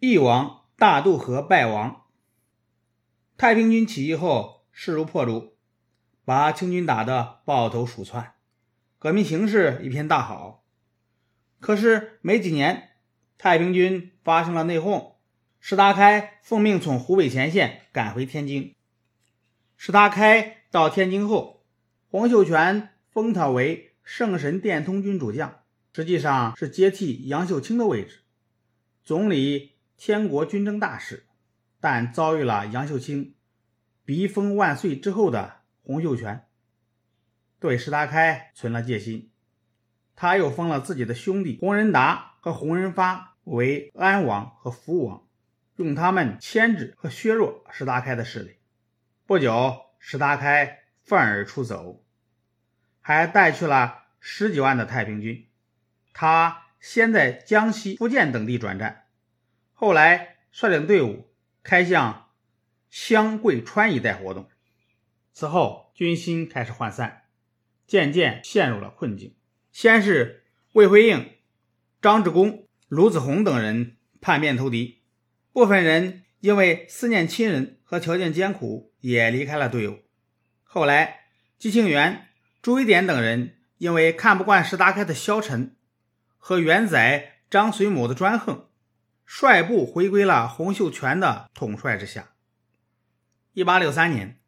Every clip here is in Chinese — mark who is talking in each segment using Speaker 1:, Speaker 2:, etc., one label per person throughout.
Speaker 1: 翼王大渡河败亡。太平军起义后势如破竹，把清军打得抱头鼠窜，革命形势一片大好。可是没几年，太平军发生了内讧，石达开奉命从湖北前线赶回天津。石达开到天津后，洪秀全封他为圣神殿通军主将，实际上是接替杨秀清的位置，总理天国军政大使。但遭遇了杨秀清逼封万岁之后的洪秀全，对石达开存了戒心。他又封了自己的兄弟洪仁达和洪仁发为安王和福王，用他们牵制和削弱石达开的势力。不久，石达开愤而出走，还带去了十几万的太平军。他先在江西、福建等地转战，后来率领队伍开向湘桂川一带活动。此后，军心开始涣散，渐渐陷入了困境。先是魏辉映、张志公、卢子宏等人叛变投敌，部分人因为思念亲人和条件艰苦，也离开了队伍。后来，季庆元、朱一典等人因为看不惯石达开的消沉和元宰张随母的专横，率部回归了洪秀全的统帅之下。一八六三年，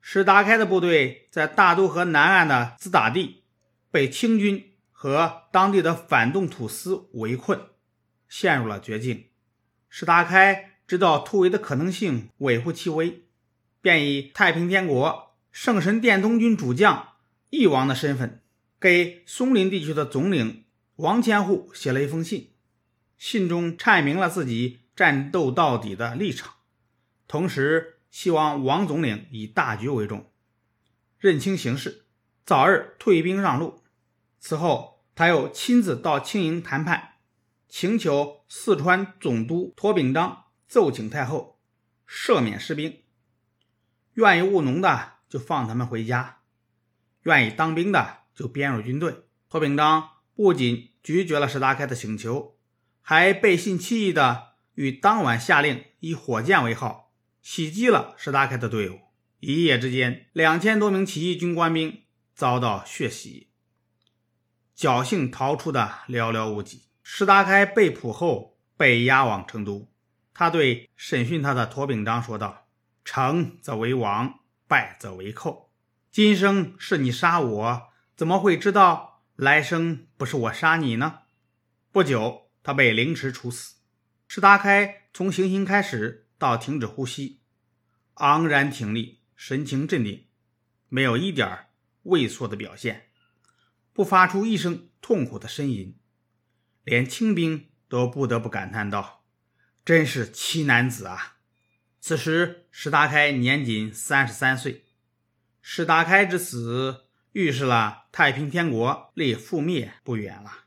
Speaker 1: 石达开的部队在大渡河南岸的子打地被清军。和当地的反动土司围困，陷入了绝境。石达开知道突围的可能性微乎其微，便以太平天国圣神殿东军主将翼王的身份，给松林地区的总领王千户写了一封信。信中阐明了自己战斗到底的立场，同时希望王总领以大局为重，认清形势，早日退兵让路。此后。他又亲自到青营谈判，请求四川总督托秉章奏请太后赦免士兵，愿意务农的就放他们回家，愿意当兵的就编入军队。托秉章不仅拒绝了石达开的请求，还背信弃义的于当晚下令以火箭为号袭击了石达开的队伍。一夜之间，两千多名起义军官兵遭到血洗。侥幸逃出的寥寥无几。石达开被捕后被押往成都，他对审讯他的驼秉章说道：“成则为王，败则为寇。今生是你杀我，怎么会知道来生不是我杀你呢？”不久，他被凌迟处死。石达开从行刑开始到停止呼吸，昂然挺立，神情镇定，没有一点畏缩的表现。不发出一声痛苦的呻吟，连清兵都不得不感叹道：“真是奇男子啊！”此时，石达开年仅三十三岁。石达开之死，预示了太平天国离覆灭不远了。